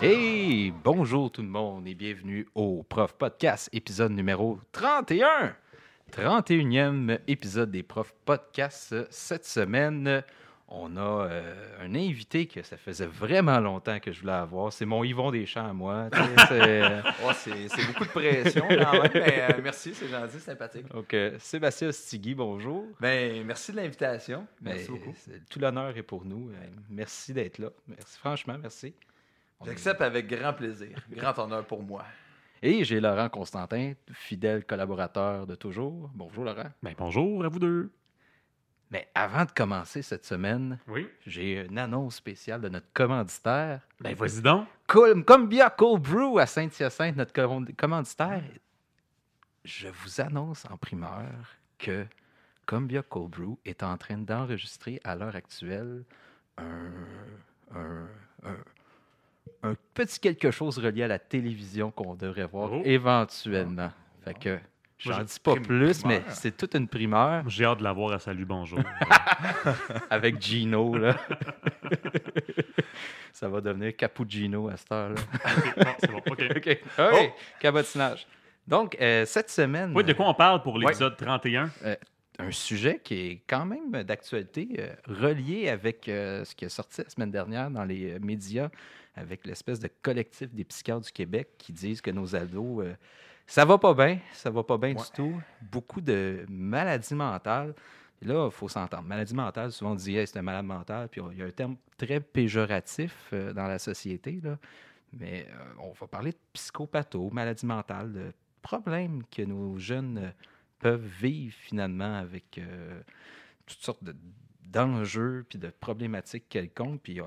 Hey, bonjour tout le monde et bienvenue au Prof Podcast, épisode numéro 31. 31e épisode des Prof Podcast. Cette semaine, on a euh, un invité que ça faisait vraiment longtemps que je voulais avoir. C'est mon Yvon Deschamps à moi. c'est, euh, Oh, c'est beaucoup de pression quand même, mais euh, merci, c'est gentil, sympathique. Donc, euh, Sébastien Ostigui, bonjour. Ben, merci de l'invitation. Ben, Merci beaucoup. c'est- Tout l'honneur est pour nous. Merci d'être là. Merci, franchement, merci. J'accepte avec grand plaisir. Grand honneur pour moi. Et j'ai Laurent Constantin, fidèle collaborateur de toujours. Bonjour Laurent. Ben, bonjour à vous deux. Mais avant de commencer cette semaine, Oui. j'ai une annonce spéciale de notre commanditaire. Ben, vas-y donc. Cool, Combia Cold Brew à Saint-Hyacinthe, notre com- commanditaire. Je vous annonce en primeur que Combia Cold Brew est en train d'enregistrer à l'heure actuelle un, un- un- un petit quelque chose relié à la télévision qu'on devrait voir Oh. éventuellement. Fait que j'en dis pas plus, mais c'est toute une primeur J'ai hâte de la voir à Salut Bonjour. avec Gino. Là. Ça va devenir Cappuccino à cette heure-là. C'est bon, OK. OK. OK. Cabotinage. Donc, euh, cette semaine, Oui, de quoi on parle pour l'épisode 31? un sujet qui est quand même d'actualité, euh, relié avec euh, ce qui est sorti la semaine dernière dans les euh, médias, avec l'espèce de collectif des psychiatres du Québec qui disent que nos ados, euh, ça va pas bien, ça va pas bien Ouais. du tout. Beaucoup de maladies mentales. Et là, il faut s'entendre. Maladie mentale, souvent on dit hey, c'est un malade mental, puis il y a un terme très péjoratif euh, dans la société. Là. Mais euh, on va parler de psychopatho, maladie mentale, de problèmes que nos jeunes euh, peuvent vivre finalement avec toutes sortes de- d'enjeux puis de problématiques quelconques. Puis euh,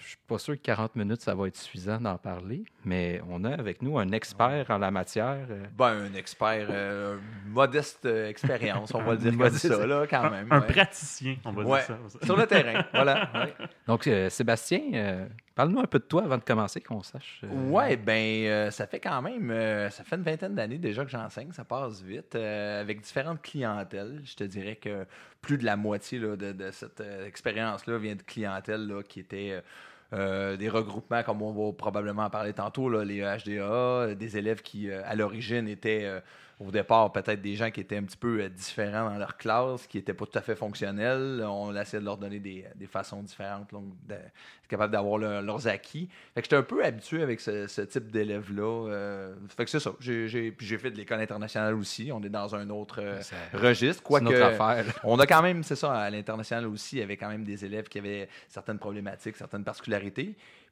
je suis pas sûr que 40 minutes, ça va être suffisant d'en parler, mais on a avec nous un expert en la matière. euh, Ben, un expert, euh, modeste euh, expérience, on va le dire comme Modeste. ça, là, quand même. Un ouais. praticien, on va Ouais. dire ça. Sur le terrain, voilà. ouais. Donc, euh, Sébastien, euh, parle-nous un peu de toi avant de commencer, qu'on sache. euh, Ouais, ben, euh, ça fait quand même, euh, ça fait une vingtaine d'années déjà que j'enseigne, ça passe vite, avec différentes clientèles. Je te dirais que plus de la moitié de, cette expérience-là vient de clientèle là, qui était euh, des regroupements, comme on va probablement en parler tantôt, là, les HDA, euh, des élèves qui, euh, à l'origine, étaient euh, au départ peut-être des gens qui étaient un petit peu différents dans leur classe, qui n'étaient pas tout à fait fonctionnels. On essayait de leur donner des, des façons différentes, donc d'être capable d'avoir leur- leurs acquis. Fait que j'étais un peu habitué avec ce, ce type d'élèves-là. euh, fait que c'est ça. J'ai, puis j'ai fait de l'école internationale aussi. On est dans un autre euh, registre. c'est Quoique, autre affaire. là. on a quand même, c'est ça, à l'international aussi, il y avait quand même des élèves qui avaient certaines problématiques, certaines particularités.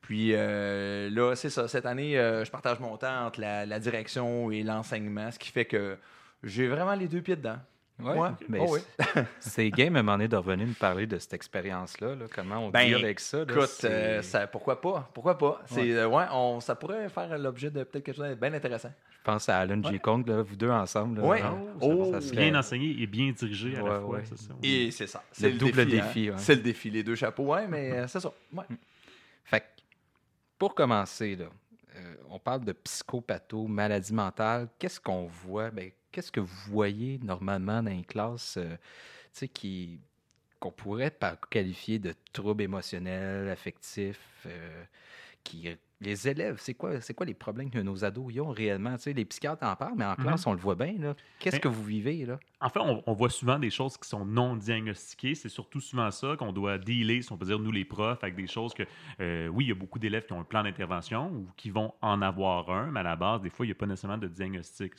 Puis euh, là, c'est ça. Cette année, euh, je partage mon temps entre la, la direction et l'enseignement, ce qui fait que j'ai vraiment les deux pieds dedans. Ouais, Ouais. mais Oh, oui. c'est- game à un moment donné de revenir nous parler de cette expérience-là. là, comment on Ben, deal avec ça. là, Écoute, euh, ça, pourquoi pas? Pourquoi pas? C'est, Ouais. euh, ouais, on, ça pourrait faire l'objet de peut-être quelque chose de bien intéressant. Je pense à Alan J. Kong, là, vous deux ensemble. Ouais. genre, Oh, ça serait- Bien enseigné et bien dirigé à Ouais, la fois, ouais. c'est ça. Et c'est ça. Le C'est le, double défi. hein. défi. C'est le défi, les deux chapeaux, ouais, mais c'est ça. Fait que, pour commencer, là, euh, on parle de psychopatho, maladie mentale. Qu'est-ce qu'on voit? Ben, Qu'est-ce que vous voyez normalement dans les classes euh, qui qu'on pourrait qualifier de troubles émotionnels, affectifs, euh, qui les élèves, c'est quoi, c'est quoi les problèmes que nos ados y ont réellement? Tu sais, les psychiatres en parlent, mais en Mhm. classe, on le voit bien. Qu'est-ce que vous vivez? là? En fait, on, on voit souvent des choses qui sont non diagnostiquées. C'est surtout souvent ça qu'on doit dealer, si on peut dire, nous les profs, avec des choses que, euh, oui, il y a beaucoup d'élèves qui ont un plan d'intervention ou qui vont en avoir un, mais à la base, des fois, il n'y a pas nécessairement de diagnostic.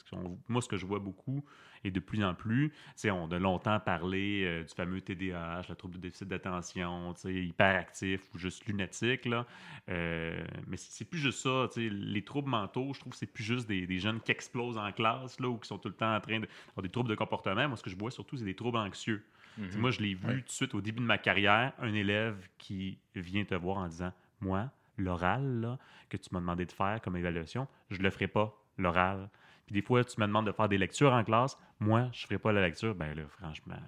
Moi, ce que je vois beaucoup et de plus en plus, on a longtemps parlé euh, du fameux TDAH, le trouble de déficit d'attention, hyperactif ou juste lunatique. Là. Euh, mais c'est plus juste ça. Les troubles mentaux, je trouve que c'est plus juste des, des jeunes qui explosent en classe là, ou qui sont tout le temps en train de des troubles de comportement. Moi, ce que je vois surtout, c'est des troubles anxieux. Sais, Moi, je l'ai vu Ouais. tout de suite au début de ma carrière, un élève qui vient te voir en disant Moi, l'oral que tu m'as demandé de faire comme évaluation, je le ferai pas, l'oral. Puis des fois, tu me demandes de faire des lectures en classe. Moi, je ferai pas la lecture. Ben là, franchement, là,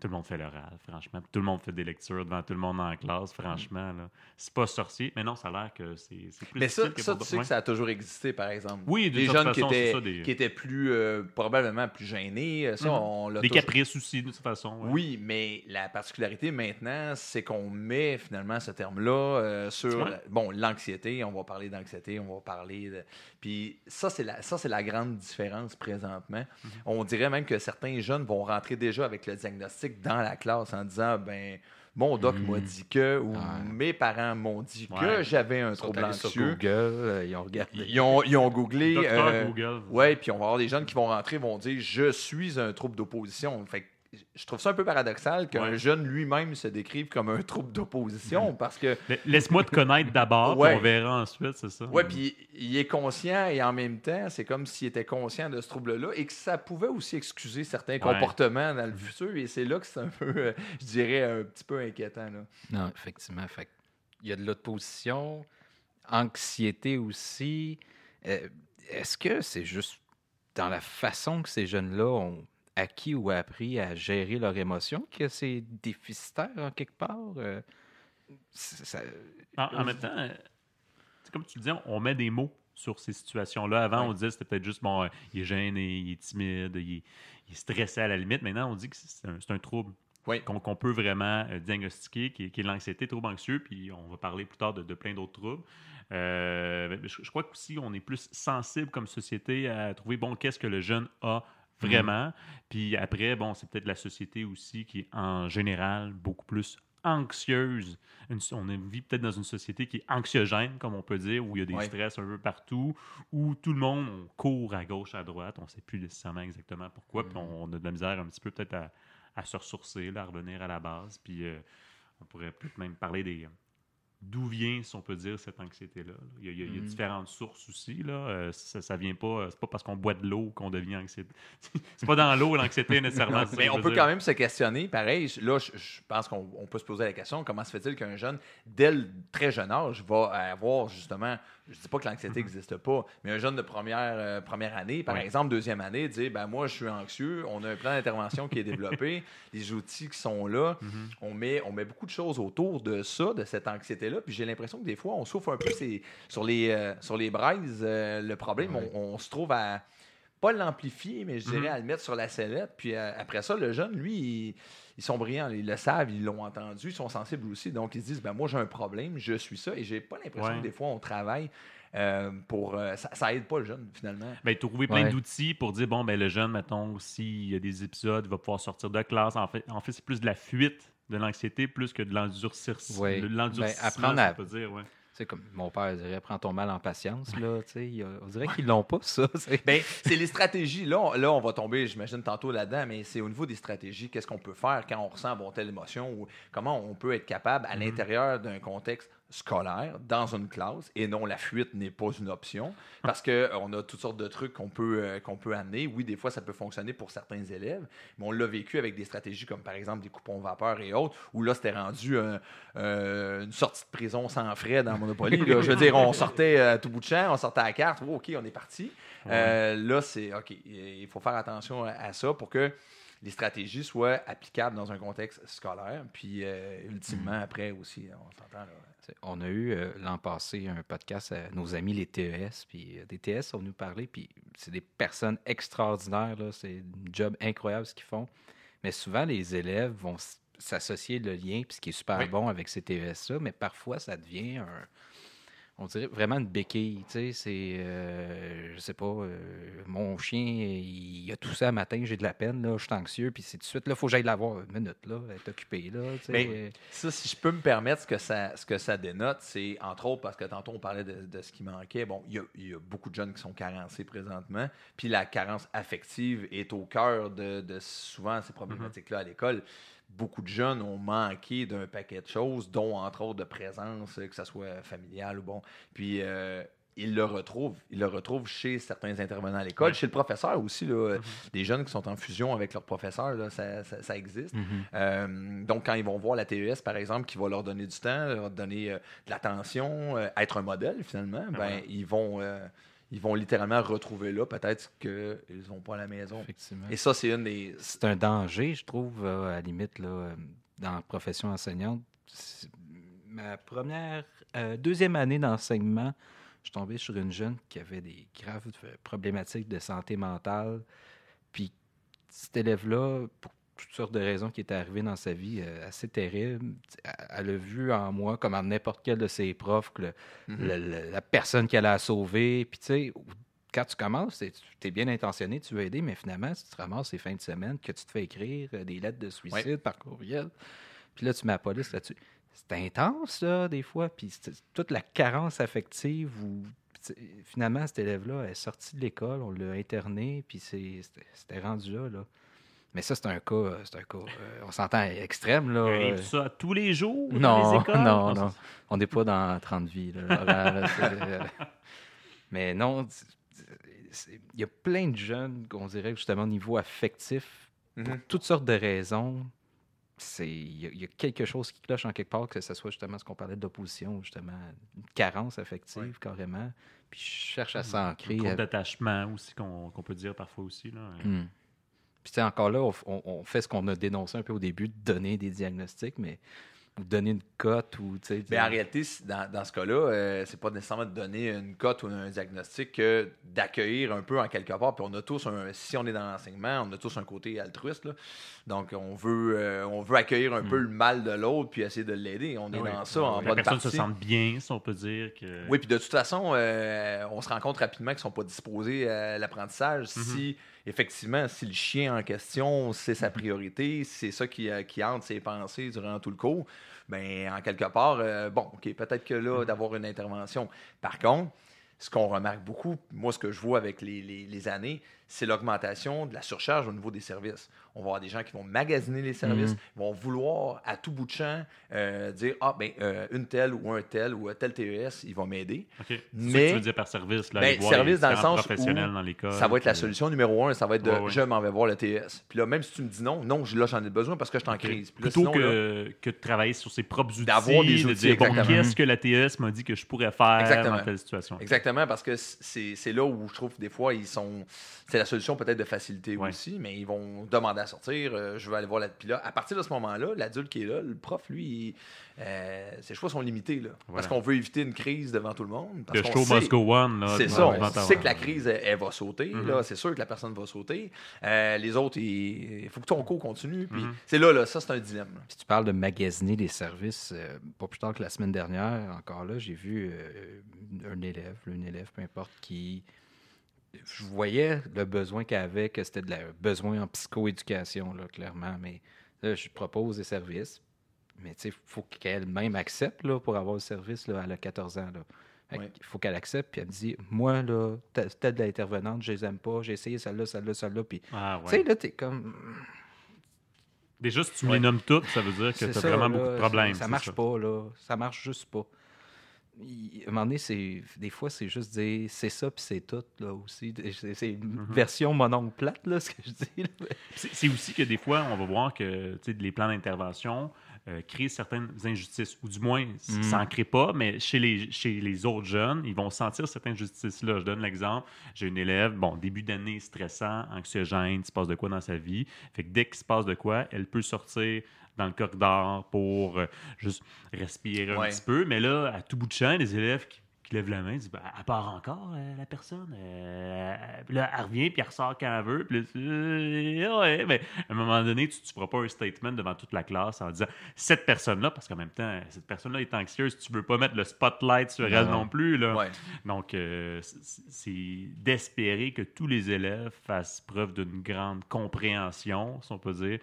tout le monde fait l'oral, franchement. Tout le monde fait des lectures devant tout le monde en classe, franchement. là. C'est pas sorcier, mais non, ça a l'air que c'est c'est plus Mais ça, que ça tu sais que ça a toujours existé, par exemple. Oui, d'une des jeunes qui façon, c'est étaient, ça, des- qui étaient plus, euh, probablement plus gênés. euh, Ça, Mhm. on l'a Des toujours- caprices aussi, de toute façon. ouais. Oui, mais la particularité maintenant, c'est qu'on met finalement ce terme-là euh, sur Ouais. bon l'anxiété. On va parler d'anxiété, on va parler de. Puis ça, c'est la ça c'est la grande différence présentement. Mhm. On dirait même que certains jeunes vont rentrer déjà avec le diagnostic dans la classe en disant ben mon doc Mhm. m'a dit que ou Ouais. mes parents m'ont dit que Ouais. j'avais un trouble sur anxieux. Google, euh, ils ont regardé. Ils ont, ils ont googlé. Euh, Google. Ouais, puis on va avoir des jeunes qui vont rentrer vont dire je suis un trouble d'opposition. Fait que je trouve ça un peu paradoxal qu'un Ouais. jeune lui-même se décrive comme un trouble d'opposition parce que La- Laisse-moi te connaître d'abord, Ouais. on verra ensuite, c'est ça. ouais, puis il est conscient et en même temps, c'est comme s'il était conscient de ce trouble-là et que ça pouvait aussi excuser certains comportements dans le futur et c'est là que c'est un peu euh, je dirais un petit peu inquiétant là. Non, effectivement. Fait que il y a de l'opposition, anxiété aussi. Euh, Est-ce que c'est juste dans la façon que ces jeunes-là ont acquis ou appris à gérer leurs émotions que c'est déficitaire en quelque part? Euh, ça- En, en même temps, euh, comme tu le dis, on- met des mots sur ces situations-là. Avant, Ouais. on disait que c'était peut-être juste, bon, euh, il est gêné, il est timide, il est, il est stressé à la limite. Maintenant, on dit que c'est un, trouble Oui. qu'on peut vraiment euh, diagnostiquer, qui est, qui est l'anxiété, trouble anxieux, puis on va parler plus tard de, de plein d'autres troubles. Euh, je, je crois qu'aussi, on est plus sensible comme société à trouver, bon, qu'est-ce que le jeune a vraiment. Puis après, bon, c'est peut-être la société aussi qui est en général beaucoup plus anxieuse. Une- on vit peut-être dans une société qui est anxiogène, comme on peut dire, où il y a des Ouais. stress un peu partout, où tout le monde on court à gauche, à droite, on ne sait plus nécessairement exactement pourquoi, puis on, on a de la misère un petit peu peut-être à, à se ressourcer, là, à revenir à la base, puis euh, on pourrait peut-être même parler des d'où vient, si on peut dire, cette anxiété-là. là. Il y a, il y Mhm. différentes sources aussi. Là. Euh, ça, ça vient pas, c'est pas parce qu'on boit de l'eau qu'on devient anxiété. c'est pas dans l'eau l'anxiété nécessairement. Mais on peut dire. quand même se questionner. Pareil, là, je, je pense qu'on on peut se poser la question comment se fait-il qu'un jeune, dès le très jeune âge, va avoir justement, je dis pas que l'anxiété n'existe pas, mais un jeune de première, euh, première année, par exemple, deuxième année, dire ben moi, je suis anxieux, on a un plan d'intervention qui est développé, les outils qui sont là, Mhm. on, met, on met beaucoup de choses autour de ça, de cette anxiété-là, puis j'ai l'impression que des fois, on souffre un peu sur, les, euh, sur les braises. euh, le problème, Ouais. on, on se trouve à pas l'amplifier, mais je dirais Mhm. à le mettre sur la sellette. Puis euh, après ça, le jeune, lui, il- ils sont brillants, ils le savent, ils l'ont entendu, ils sont sensibles aussi. Donc, ils se disent, ben moi, j'ai un problème, je suis ça. Et j'ai pas l'impression Ouais. que des fois, on travaille euh, pour... euh, ça, ça aide pas le jeune, finalement. Ben, trouver plein Ouais. d'outils pour dire, bon, ben, le jeune, mettons, s'il y a des épisodes, il va pouvoir sortir de classe. En fait, en fait c'est plus de la fuite de l'anxiété plus que de l'endurcissement. De l'endurcissement, Ben, apprendre à- dire, ouais. C'est comme mon père dirait, prends ton mal en patience. Là, on dirait qu'ils l'ont pas, ça. c'est- Ben, c'est les stratégies. Là on, là, on va tomber, j'imagine, tantôt là-dedans, mais c'est au niveau des stratégies. Qu'est-ce qu'on peut faire quand on ressent bon, telle émotion ou comment on peut être capable, à Mhm. l'intérieur d'un contexte scolaire, dans une classe, et non, la fuite n'est pas une option, parce qu'on a toutes sortes de trucs qu'on peut, euh, qu'on peut amener. Oui, des fois, ça peut fonctionner pour certains élèves, mais on l'a vécu avec des stratégies comme, par exemple, des coupons vapeur et autres, où là, c'était rendu euh, une sortie de prison sans frais dans Monopoly. là. Je veux dire, on sortait à tout bout de champ, on sortait à la carte, Oh, OK, on est parti. Euh, là, c'est OK. Il faut faire attention à, ça pour que les stratégies soient applicables dans un contexte scolaire. Puis, euh, ultimement, après aussi, on s'entend. là. On a eu euh, l'an passé un podcast à nos amis les TES, puis euh, des TES sont venus parler, puis c'est des personnes extraordinaires, c'est un job incroyable ce qu'ils font. Mais souvent, les élèves vont s'associer le lien, puis ce qui est super Oui. bon avec ces TES-là, mais parfois ça devient un, on dirait vraiment une béquille, tu sais, c'est, euh, je sais pas, euh, mon chien, il a tout ça matin, j'ai de la peine, là, je suis anxieux, puis c'est tout de suite, là, faut que j'aille la voir, une minute, là, elle est occupée, là, tu sais. Mais- Ça, si je peux me permettre, ce que ça, ce que ça dénote, c'est entre autres parce que tantôt on parlait de, de ce qui manquait. Bon, il y y a beaucoup de jeunes qui sont carencés présentement, puis la carence affective est au cœur de, de souvent ces problématiques-là à l'école. Beaucoup de jeunes ont manqué d'un paquet de choses, dont entre autres de présence, que ce soit familiale ou bon. Puis euh, ils le retrouvent. Ils le retrouvent chez certains intervenants à l'école, Ouais. chez le professeur aussi. Là, Des jeunes qui sont en fusion avec leur professeur, là, ça, ça- ça existe. Mhm. Euh, donc, quand ils vont voir la TES, par exemple, qui va leur donner du temps, leur donner euh, de l'attention, euh, être un modèle finalement, ben, voilà. ils vont. Ils vont littéralement retrouver là, peut-être qu'ils ne vont pas à la maison. Effectivement. Et ça, c'est une des. C'est un danger, je trouve, euh, à la limite, là, euh, dans la profession enseignante. Ma première, euh, deuxième année d'enseignement, je suis tombé sur une jeune qui avait des graves problématiques de santé mentale. Puis cet élève-là, pour toutes sortes de raisons qui étaient arrivées dans sa vie euh, assez terribles, elle a vu en moi, comme en n'importe quel de ses profs, que le- Mhm. le- la personne qui allait la sauver. Puis tu sais, quand tu commences, tu es bien intentionné, tu veux aider, mais finalement, tu te ramasses ces fins de semaine que tu te fais écrire euh, des lettres de suicide par courriel. Puis là, tu mets la police là-dessus. C'est intense, là, des fois. Puis toute la carence affective sais, finalement, cet élève-là est sorti de l'école, on l'a interné, puis c'était rendu là, là. Mais ça, c'est un cas, euh, c'est un cas, euh, on s'entend extrême, là. Arrive euh, ça tous les jours dans non, les écoles? non, non. On n'est pas dans 30 vies. Là, euh, Mais non, il y a plein de jeunes, qu'on dirait, justement, au niveau affectif, pour Mhm. toutes sortes de raisons. c'est Il y, a- il y a quelque chose qui cloche en quelque part, que ce soit justement ce qu'on parlait d'opposition, justement, une carence affective, Ouais. carrément. Puis je cherche à Un s'ancrer. trouble à- d'attachement aussi qu'on qu'on peut dire parfois aussi. Là. Hmm. Puis tu sais, encore là, on, fait ce qu'on a dénoncé un peu au début, de donner des diagnostics, mais ou donner une cote ou tu sais. Mais en réalité, dans, dans ce cas-là, euh, c'est pas nécessairement de donner une cote ou un diagnostic que d'accueillir un peu en quelque part. Puis on a tous un, si on est dans l'enseignement, on a tous un côté altruiste. là. Donc on veut, euh, on veut accueillir un Mm. peu le mal de l'autre puis essayer de l'aider. On est Ah oui. dans ça Ah en oui. La bonne personne partie. se sente bien, si on peut dire. que Oui, puis de toute façon, euh, on se rend compte rapidement qu'ils ne sont pas disposés à l'apprentissage. Mm-hmm. Si, effectivement, si le chien en question, c'est sa priorité, c'est ça qui, euh, qui hante ses pensées durant tout le cours, ben en quelque part, euh, bon, OK, peut-être que là, d'avoir une intervention. Par contre, ce qu'on remarque beaucoup, moi, ce que je vois avec les années, c'est l'augmentation de la surcharge au niveau des services. On va avoir des gens qui vont magasiner les services, Mhm. vont vouloir à tout bout de champ euh, dire Ah, ben, euh, une telle ou un tel ou un tel TES, il va m'aider. Mais- que tu veux dire par service. Là, Ben, service dans le sens professionnels où dans l'école. Ça va être la puis- solution numéro un, ça va être de Ouais, ouais. je m'en vais voir le TES. Puis là, même si tu me dis non, non, là, j'en ai besoin parce que je suis en crise. Puis là, Plutôt sinon, là, que, que de travailler sur ses propres outils, D'avoir des de outils, dire bon, qu'est-ce que la TES m'a dit que je pourrais faire Exactement. dans telle situation? Exactement, parce que c'est c'est là où je trouve que des fois, ils sont. C'est la solution peut-être de facilité Ouais. aussi, mais ils vont demander à sortir. euh, je veux aller voir la. Puis là, à partir de ce moment-là, l'adulte qui est là, le prof, lui, il- euh, ses choix sont limités. Là, Voilà. Parce qu'on veut éviter une crise devant tout le monde. Parce Le show sait- must go on. C'est ça, on sait que la crise, elle, elle va sauter. Là, C'est sûr que la personne va sauter. Euh, les autres, il faut que ton cours continue. Puis Mhm. c'est là, là, ça, c'est un dilemme. là. Puis tu parles de magasiner les services. euh, pas plus tard que la semaine dernière, encore là, j'ai vu euh, un élève, une élève, peu importe, qui. Je voyais le besoin qu'elle avait, que c'était de la besoin en psychoéducation, là, clairement. Mais là, je propose des services. Mais tu sais, il faut qu'elle-même accepte là, pour avoir le service. Là, elle a 14 ans. Là. Ouais. Il faut qu'elle accepte. Puis elle me dit Moi, là, telle de l'intervenante, je les aime pas. J'ai essayé celle-là, celle-là, celle-là. Puis, Ah, tu sais, là, t'es comme. Déjà, si tu me Ouais. les nommes toutes, ça veut dire que tu as ça, vraiment là, beaucoup de problèmes. Ça, marche ça. pas, là. Ça marche juste pas. Il- à un moment donné, c'est, des fois, c'est juste dire c'est ça puis c'est tout, là, aussi. C'est, une Mhm. version mononcle plate, là, ce que je dis. C'est aussi que des fois, on va voir que les plans d'intervention euh, créent certaines injustices, ou du moins, Mm. ça n'en crée pas, mais chez les, chez les autres jeunes, ils vont sentir certaines injustices-là. Je donne l'exemple. J'ai une élève, bon, début d'année stressant, anxiogène, il se passe de quoi dans sa vie. Fait que dès qu'il se passe de quoi, elle peut sortir dans le corridor pour euh, juste respirer un Ouais. petit peu. Mais là, à tout bout de champ, les élèves qui, qui lèvent la main disent ben, Elle part encore, euh, la personne? Euh, là, elle revient, puis elle ressort quand elle veut. Puis là, euh, ouais, mais à un moment donné, tu ne feras pas un statement devant toute la classe en disant Cette personne-là, parce qu'en même temps, cette personne-là est anxieuse, tu ne veux pas mettre le spotlight sur elle Non. non plus. Là. Ouais. Donc, euh, c'est d'espérer que tous les élèves fassent preuve d'une grande compréhension, si on peut dire,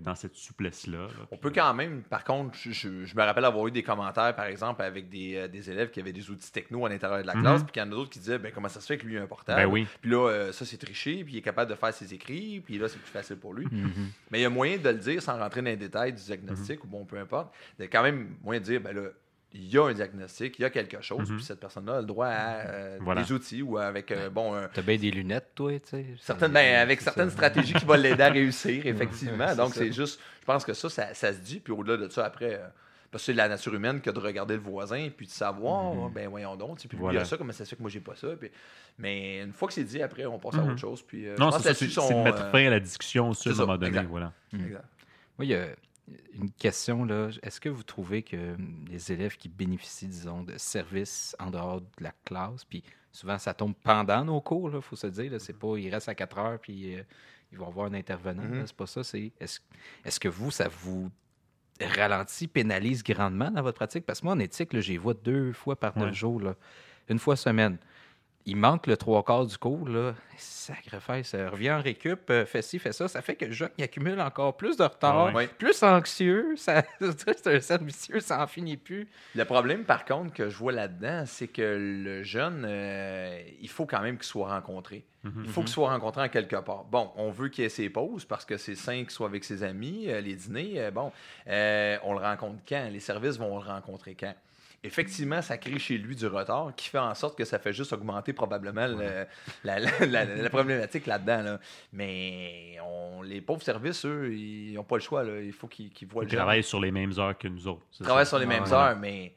dans cette souplesse-là. là. On peut quand même, par contre, je, je- je me rappelle avoir eu des commentaires, par exemple, avec des, des élèves qui avaient des outils techno à l'intérieur de la Mhm. classe, puis qu'il y en a d'autres qui disaient ben, comment ça se fait que lui a un portable? Ben oui. Puis là, euh, ça, c'est triché, puis il est capable de faire ses écrits, puis là, c'est plus facile pour lui. Mhm. Mais il y a moyen de le dire sans rentrer dans les détails du diagnostic, ou bon, peu importe. Il y a quand même moyen de dire ben là, il y a un diagnostic, il y a quelque chose, Mhm. puis cette personne-là a le droit à euh, Voilà. des outils ou avec, euh, bon, un- T'as bien des lunettes, toi, tu sais? Certaines, ben, avec certaines ça. stratégies qui vont l'aider à réussir, effectivement. Donc, c'est juste, je pense que ça, ça, ça se dit. Puis au-delà de ça, après, euh, Parce que c'est la nature humaine que de regarder le voisin puis de savoir, Mhm. ben voyons donc, puis lui, Voilà. il a ça, comment c'est ça que moi j'ai pas ça. Puis- mais une fois que c'est dit, après, on passe à Mhm. autre chose. Puis, euh, Non, c'est de mettre euh, fin à la discussion aussi à un moment donné. exact. Voilà. exact. Moi, il y a une question là. Est-ce que vous trouvez que hum, les élèves qui bénéficient, disons, de services en dehors de la classe, puis souvent ça tombe pendant nos cours, il faut se dire, là, c'est pas ils restent à 4 heures puis euh, ils vont voir un intervenant. Mhm. là, C'est pas ça. C'est est-ce est-ce que vous, ça vous ralentit, pénalise grandement dans votre pratique? Parce que moi, en éthique, j'y vois deux fois par neuf Ouais. jours, là, une fois semaine. Il manque le trois quarts du cours, là. Sacrifice, euh, revient en récup, euh, fait ci, fait ça. Ça fait que le jeune il accumule encore plus de retard, Ouais. Plus anxieux. Ça, c'est un cercle vicieux, ça en finit plus. Le problème, par contre, que je vois là-dedans, c'est que le jeune, euh, il faut quand même qu'il soit rencontré. Mhm. Il faut qu'il soit rencontré en quelque part. Bon, on veut qu'il ait ses pauses parce que c'est sain qu'il soit avec ses amis, les dîners. bon, euh, on le rencontre quand? Les services vont le rencontrer quand? Effectivement, ça crée chez lui du retard qui fait en sorte que ça fait juste augmenter probablement le- la, la- la- la problématique là-dedans. là. Mais on, les pauvres services, eux, ils n'ont pas le choix. là. Il faut qu'ils voient Ils le jeune. travaillent sur les mêmes heures que nous autres. Ils travaillent sur les mêmes heures, mais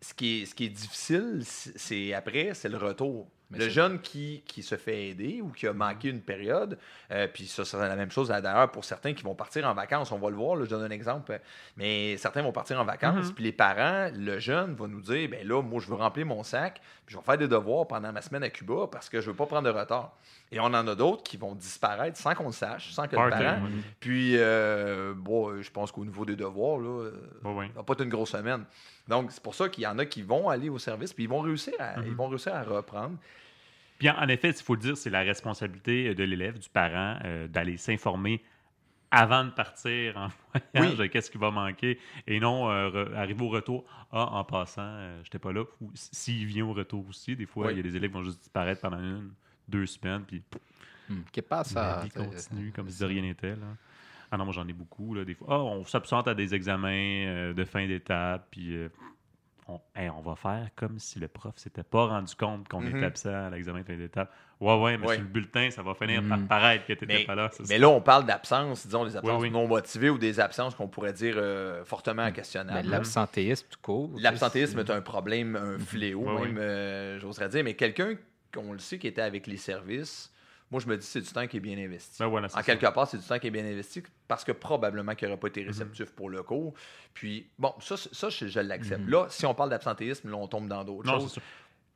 ce qui est, ce qui est difficile, c'est après, c'est le retour. Mais le jeune qui, qui se fait aider ou qui a manqué une période, euh, puis ça, c'est la même chose d'ailleurs pour certains qui vont partir en vacances. On va le voir, là, je donne un exemple. euh, Mais certains vont partir en vacances, Mhm. puis les parents, le jeune va nous dire ben là, moi, je veux remplir mon sac, puis je vais faire des devoirs pendant ma semaine à Cuba parce que je veux pas prendre de retard. Et on en a d'autres qui vont disparaître sans qu'on le sache, sans que le parent. ouais. Puis, euh, bon, je pense qu'au niveau des devoirs, là, ça va pas être une grosse semaine. Donc, c'est pour ça qu'il y en a qui vont aller au service, puis ils vont réussir à, Mhm. ils vont réussir à reprendre. Puis en, en effet, il faut le dire, c'est la responsabilité de l'élève, du parent, euh, d'aller s'informer avant de partir en voyage Oui. de qu'est-ce qui va manquer et non euh, re- arriver au retour. Ah, en passant, euh, j'étais pas là. S'il vient au retour aussi, des fois, Oui. il y a des élèves qui vont juste disparaître pendant une, deux semaines, puis Hum, Qui passe à. vie continue comme si de rien n'était. Ah non, moi j'en ai beaucoup. Là, des fois, ah, on s'absente à des examens euh, de fin d'étape, puis euh, on, hey, on va faire comme si le prof s'était pas rendu compte qu'on Mhm. était absent à l'examen de fin d'étape. Ouais, ouais, mais Ouais. sur le bulletin, ça va finir Mhm. par paraître que tu n'étais pas là. mais là, on parle d'absence, disons, des absences oui. non motivées ou des absences qu'on pourrait dire euh, fortement Mais questionnables. L'absentéisme tout court. L'absentéisme c'est- est un problème, un fléau, Ouais, même, euh, j'oserais dire. Mais quelqu'un qu'on le sait qui était avec les services, moi, je me dis c'est du temps qui est bien investi. Ben voilà, En ça. quelque part, c'est du temps qui est bien investi parce que probablement qu'il n'aurait pas été réceptif pour le cours. Puis, bon, ça, ça je, je l'accepte. Mhm. Là, si on parle d'absentéisme, là, on tombe dans d'autres choses.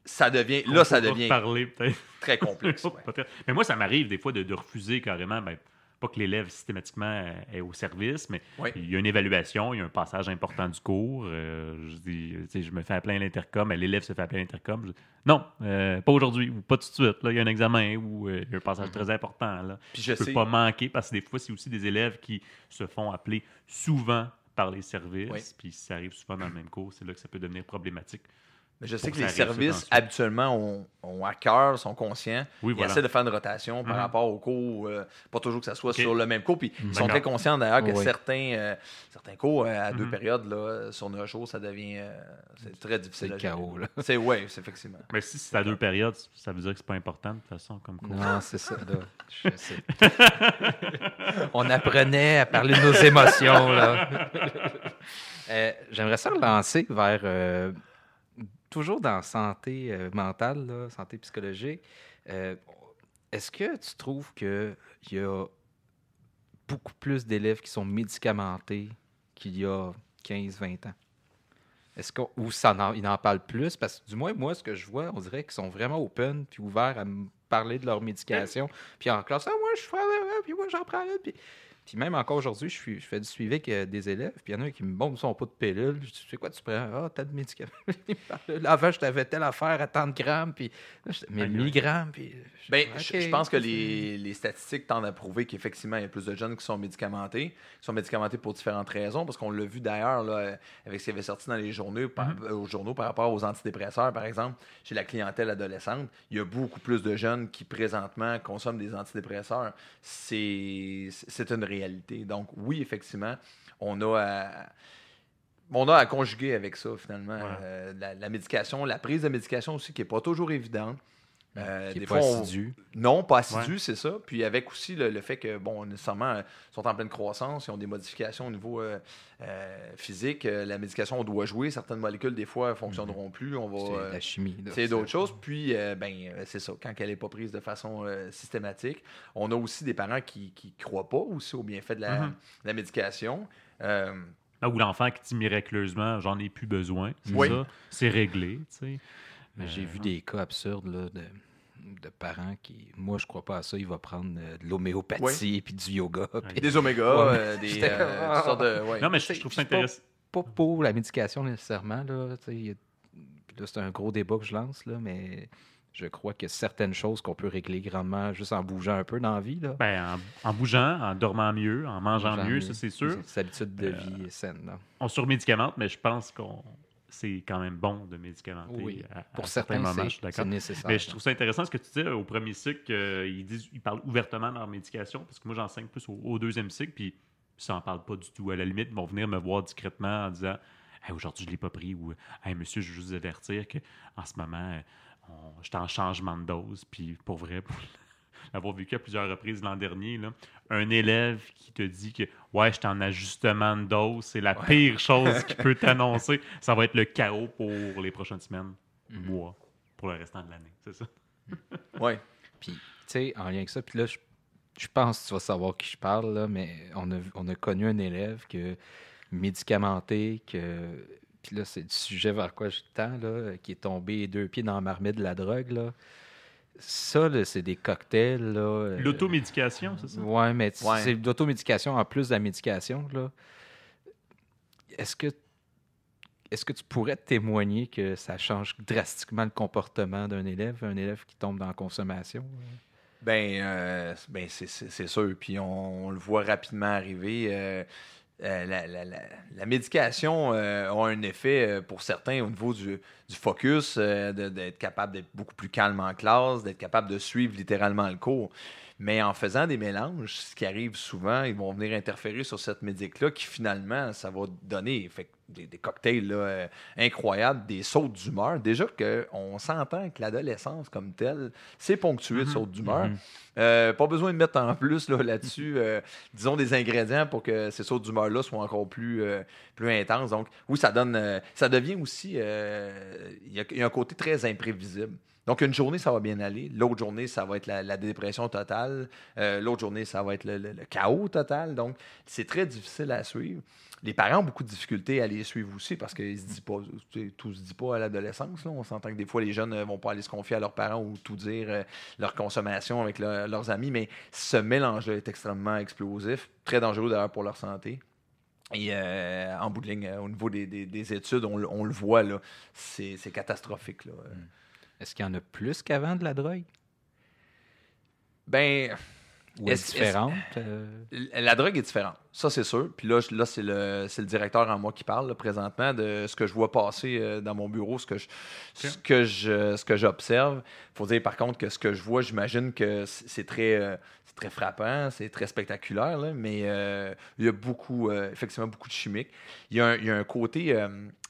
ça. Devient, là, ça devient parler peut-être. très complexe. ouais. Mais moi, ça m'arrive des fois de, de refuser carrément, ben, pas que l'élève systématiquement euh, est au service, mais Oui. il y a une évaluation, il y a un passage important du cours. euh, je dis, je me fais appeler à l'intercom, l'élève se fait appeler à l'intercom. Je- non, euh, pas aujourd'hui, ou pas tout de suite. Là, il y a un examen ou euh, il y a un passage très important. Là. Puis je Je peux sais, pas manquer parce que des fois, c'est aussi des élèves qui se font appeler souvent par les services. Oui. Puis si ça arrive souvent dans le même cours, c'est là que ça peut devenir problématique. Mais je sais que les services, habituellement, ont, ont à cœur, sont conscients. Oui, Ils voilà. essaient de faire une rotation par Mhm. rapport au cours, euh, pas toujours que ça soit sur le même cours. Puis ils sont très conscients d'ailleurs que Oui. certains, euh, certains cours euh, à deux Mhm. périodes là, sur neuf jours, ça devient euh, c'est très C'est difficile. gérer. chaos, là. C'est oui, c'est effectivement. Mais si c'est à deux périodes, ça veut dire que c'est pas important de toute façon comme cours. Non, c'est ça. Là. Je sais. On apprenait à parler de nos émotions. Là. Euh, J'aimerais ça relancer vers euh, toujours dans santé euh, mentale, là, santé psychologique. Euh, Est-ce que tu trouves qu'il y a beaucoup plus d'élèves qui sont médicamentés qu'il y a 15-20 ans? Est-ce qu'on ou ça en, ils en parlent plus? Parce que du moins, moi, ce que je vois, on dirait qu'ils sont vraiment open puis ouverts à me parler de leur médication. Puis en classe, ah, moi, je fais puis moi, j'en prends. Puis, puis même encore aujourd'hui, je, je fais du suivi avec euh, des élèves. Puis il y en a qui me bombe son pot de pilule. Je dis, tu sais quoi, tu prends? Ah, t'as de médicaments. Avant, je t'avais telle affaire à tant de grammes. Puis là, j'étais, mais Ok. milligrammes. Puis, je- Ben, je, je pense que les, les statistiques tendent à prouver qu'effectivement, il y a plus de jeunes qui sont médicamentés, qui sont médicamentés pour différentes raisons, parce qu'on l'a vu d'ailleurs avec ce qui avait sorti dans les journaux par, Mhm. euh, aux journaux par rapport aux antidépresseurs, par exemple, chez la clientèle adolescente. Il y a beaucoup plus de jeunes qui présentement consomment des antidépresseurs. C'est c'est une réalité. Donc, oui, effectivement, on a à, on a à conjuguer avec ça, finalement. Euh, la, la médication, la prise de médication aussi, qui n'est pas toujours évidente. Euh, pas on-. Non, pas assidu, c'est ça. Puis avec aussi le, le fait que, bon, nécessairement, euh, ils sont en pleine croissance, ils ont des modifications au niveau euh, euh, physique. La médication, on doit jouer. Certaines molécules, des fois, ne fonctionneront plus. On Mhm. C'est va. la chimie. c'est d'autres choses. Puis, ben, c'est ça. Quand elle n'est pas prise de façon systématique, on a aussi des parents qui ne croient pas aussi au bienfait de la, Mhm. de la médication. Là où l'enfant qui dit miraculeusement, j'en ai plus besoin, c'est Oui. ça, c'est réglé. Mais J'ai Euh, vu des cas absurdes là, de, de parents qui. Moi, je crois pas à ça. Il va prendre euh, de l'homéopathie puis du yoga. puis- des omégas, Ouais. euh, des, J'étais euh, comme, ah. toutes sortes de. ouais. Non, mais je, je trouve ça c'est pas- intéressant. Pas pour la médication nécessairement. Là, tu sais, il y a- puis là, c'est un gros débat que je lance, là, mais je crois que certaines choses qu'on peut régler grandement juste en bougeant un peu dans la vie. Là. Ben, en, en bougeant, en dormant mieux, en mangeant Mangeant mieux, ça c'est sûr. C'est habitudes de Euh, vie saine. là. On surmédicamente, mais je pense qu'on c'est quand même bon de médicamenter. Oui. à- à Pour certains moments, je c'est suis nécessaire. Mais je trouve ça intéressant ce que tu dis au premier cycle. euh, ils, disent, ils parlent ouvertement de leur médication, parce que moi, j'enseigne plus au, au deuxième cycle, puis ça n'en parle pas du tout. À la limite, ils vont venir me voir discrètement en disant Hey, Aujourd'hui, je ne l'ai pas pris, ou Hey, monsieur, je veux juste vous avertir qu'en ce moment, euh, on- j'étais en changement de dose, puis pour vrai, pour l'avoir vécu à plusieurs reprises l'an dernier, là, un élève qui te dit que Ouais, j'étais en ajustement de dose, c'est la pire chose qui peut t'annoncer. Ça va être le chaos pour les prochaines semaines, Mhm. mois, pour le restant de l'année. C'est ça? Ouais. Puis, tu sais, en lien avec ça, puis là, je, je pense que tu vas savoir qui je parle, là, mais on a, on a connu un élève que médicamenté, que. Puis là, c'est du sujet vers quoi je tends, là, qui est tombé deux pieds dans la marmite de la drogue, là. Ça, c'est des cocktails, là. euh, L'automédication, c'est ça? Ouais, mais Ouais. c'est de l'automédication en plus de la médication, là. Est-ce que. Est-ce que tu pourrais témoigner que ça change drastiquement le comportement d'un élève, un élève qui tombe dans la consommation? Ben, euh, ben c'est- sûr. Puis on, on le voit rapidement arriver. euh, euh, la, médication euh, a un effet euh, pour certains au niveau du, focus, d'être capable d'être beaucoup plus calme en classe, d'être capable de suivre littéralement le cours. Mais en faisant des mélanges, ce qui arrive souvent, ils vont venir interférer sur cette médic-là qui finalement, ça va donner fait, des, des cocktails là, euh, incroyables, des sautes d'humeur. Déjà qu'on s'entend que l'adolescence comme telle, c'est ponctué de Mhm. sautes d'humeur. Mhm. Euh, pas besoin de mettre en plus là, là-dessus, euh, disons, des ingrédients pour que ces sautes d'humeur-là soient encore plus, plus intenses. Donc, oui, ça donne. ça devient aussi. Il y, a- il y a un côté très imprévisible. Donc, une journée, ça va bien aller. L'autre journée, ça va être la, dépression totale. Euh, L'autre journée, ça va être le, chaos total. Donc, c'est très difficile à suivre. Les parents ont beaucoup de difficultés à les suivre aussi parce qu'ils se disent pas, tout se dit pas à l'adolescence. On s'entend que des fois, les jeunes ne vont pas aller se confier à leurs parents ou tout dire euh, leur consommation avec leur- leurs amis. Mais ce mélange-là est extrêmement explosif, très dangereux d'ailleurs pour leur santé. Et euh, en bout de ligne, euh, au niveau des, des- des études, on, le- voit, c'est catastrophique. Là. Est-ce qu'il y en a plus qu'avant de la drogue? Ben, Ou est Est-ce- différente? euh? La drogue est différente, ça c'est sûr. Puis là, c'est le, c'est le directeur en moi qui parle là, présentement de ce que je vois passer euh, dans mon bureau, ce que je, ce que je, ce que j'observe. faut dire par contre que ce que je vois, j'imagine que c'est c'est très, euh, c'est très frappant, c'est très spectaculaire, là, mais euh, il y a beaucoup, euh, effectivement, beaucoup de chimiques. Il y a un, il y a un côté.